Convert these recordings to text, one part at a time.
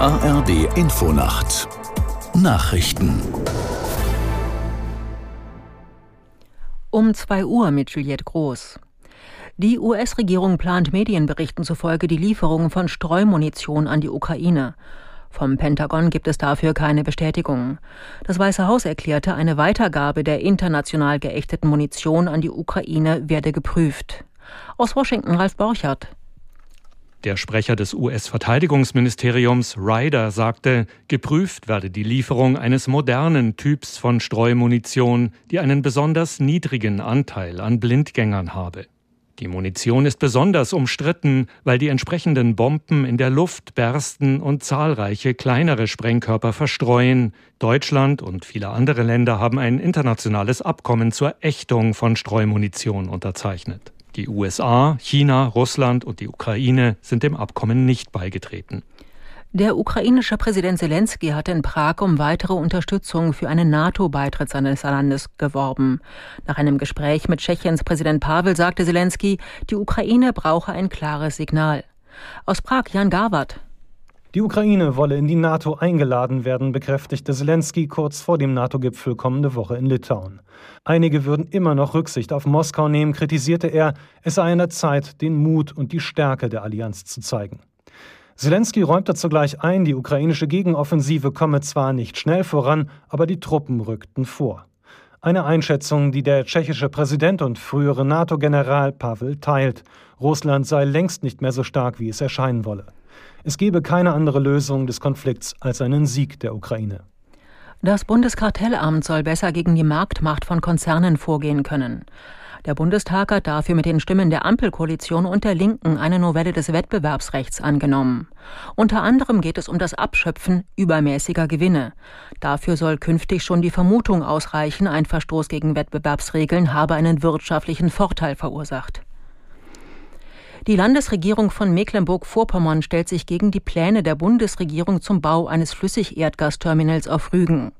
ARD Infonacht Nachrichten Um 2 Uhr mit Juliette Groß. Die US-Regierung plant Medienberichten zufolge die Lieferung von Streumunition an die Ukraine. Vom Pentagon gibt es dafür keine Bestätigung. Das Weiße Haus erklärte, eine Weitergabe der international geächteten Munition an die Ukraine werde geprüft. Aus Washington Ralf Borchardt. Der Sprecher des US-Verteidigungsministeriums Ryder sagte, geprüft werde die Lieferung eines modernen Typs von Streumunition, die einen besonders niedrigen Anteil an Blindgängern habe. Die Munition ist besonders umstritten, weil die entsprechenden Bomben in der Luft bersten und zahlreiche kleinere Sprengkörper verstreuen. Deutschland und viele andere Länder haben ein internationales Abkommen zur Ächtung von Streumunition unterzeichnet. Die USA, China, Russland und die Ukraine sind dem Abkommen nicht beigetreten. Der ukrainische Präsident Zelensky hat in Prag um weitere Unterstützung für einen NATO-Beitritt seines Landes geworben. Nach einem Gespräch mit Tschechiens Präsident Pavel sagte Zelensky, die Ukraine brauche ein klares Signal. Aus Prag Jan Garwart. Die Ukraine wolle in die NATO eingeladen werden, bekräftigte Zelensky kurz vor dem NATO-Gipfel kommende Woche in Litauen. Einige würden immer noch Rücksicht auf Moskau nehmen, kritisierte er, es sei an der Zeit, den Mut und die Stärke der Allianz zu zeigen. Zelensky räumte zugleich ein, die ukrainische Gegenoffensive komme zwar nicht schnell voran, aber die Truppen rückten vor. Eine Einschätzung, die der tschechische Präsident und frühere NATO-General Pavel teilt. Russland sei längst nicht mehr so stark, wie es erscheinen wolle. Es gebe keine andere Lösung des Konflikts als einen Sieg der Ukraine. Das Bundeskartellamt soll besser gegen die Marktmacht von Konzernen vorgehen können. Der Bundestag hat dafür mit den Stimmen der Ampelkoalition und der Linken eine Novelle des Wettbewerbsrechts angenommen. Unter anderem geht es um das Abschöpfen übermäßiger Gewinne. Dafür soll künftig schon die Vermutung ausreichen, ein Verstoß gegen Wettbewerbsregeln habe einen wirtschaftlichen Vorteil verursacht. Die Landesregierung von Mecklenburg-Vorpommern stellt sich gegen die Pläne der Bundesregierung zum Bau eines Flüssigerdgasterminals auf Rügen.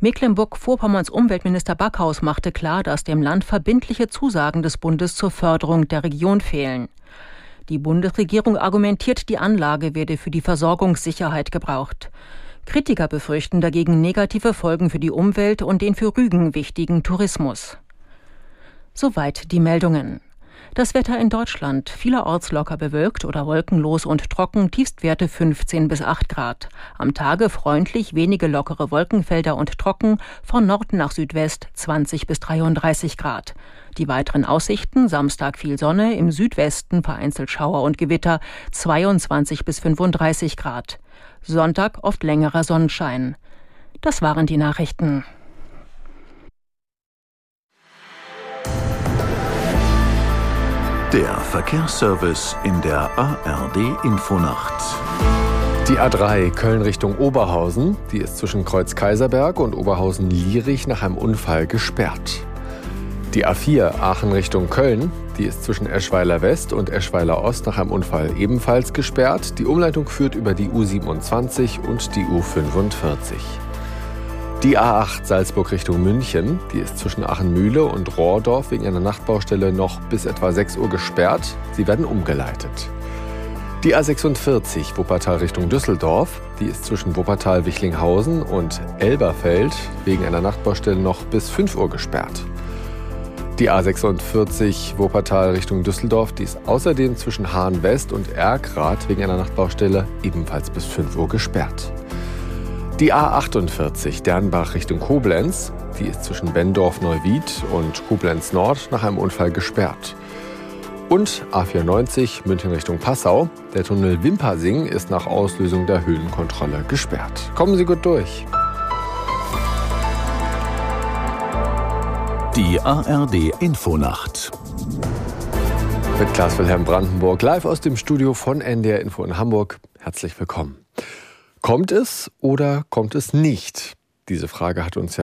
Mecklenburg-Vorpommerns Umweltminister Backhaus machte klar, dass dem Land verbindliche Zusagen des Bundes zur Förderung der Region fehlen. Die Bundesregierung argumentiert, die Anlage werde für die Versorgungssicherheit gebraucht. Kritiker befürchten dagegen negative Folgen für die Umwelt und den für Rügen wichtigen Tourismus. Soweit die Meldungen. Das Wetter in Deutschland. Vielerorts locker bewölkt oder wolkenlos und trocken, Tiefstwerte 15 bis 8 Grad. Am Tage freundlich, wenige lockere Wolkenfelder und trocken, von Norden nach Südwest 20 bis 33 Grad. Die weiteren Aussichten, Samstag viel Sonne, im Südwesten vereinzelt Schauer und Gewitter 22 bis 35 Grad. Sonntag oft längerer Sonnenschein. Das waren die Nachrichten. Der Verkehrsservice in der ARD Infonacht. Die A3 Köln Richtung Oberhausen, die ist zwischen Kreuz Kaiserberg und Oberhausen-Lierich nach einem Unfall gesperrt. Die A4 Aachen Richtung Köln, die ist zwischen Eschweiler West und Eschweiler Ost nach einem Unfall ebenfalls gesperrt. Die Umleitung führt über die U27 und die U45. Die A8 Salzburg Richtung München, die ist zwischen Achenmühle und Rohrdorf wegen einer Nachtbaustelle noch bis etwa 6 Uhr gesperrt. Sie werden umgeleitet. Die A46 Wuppertal Richtung Düsseldorf, die ist zwischen Wuppertal-Wichlinghausen und Elberfeld wegen einer Nachtbaustelle noch bis 5 Uhr gesperrt. Die A46 Wuppertal Richtung Düsseldorf, die ist außerdem zwischen Hahn West und Erkrath wegen einer Nachtbaustelle ebenfalls bis 5 Uhr gesperrt. Die A48 Dernbach Richtung Koblenz, die ist zwischen Bendorf-Neuwied und Koblenz Nord nach einem Unfall gesperrt. Und A94 München Richtung Passau, der Tunnel Wimpersing ist nach Auslösung der Höhenkontrolle gesperrt. Kommen Sie gut durch. Die ARD Infonacht. Mit Klaas Wilhelm Brandenburg live aus dem Studio von NDR Info in Hamburg. Herzlich willkommen. Kommt es oder kommt es nicht? Diese Frage hat uns ja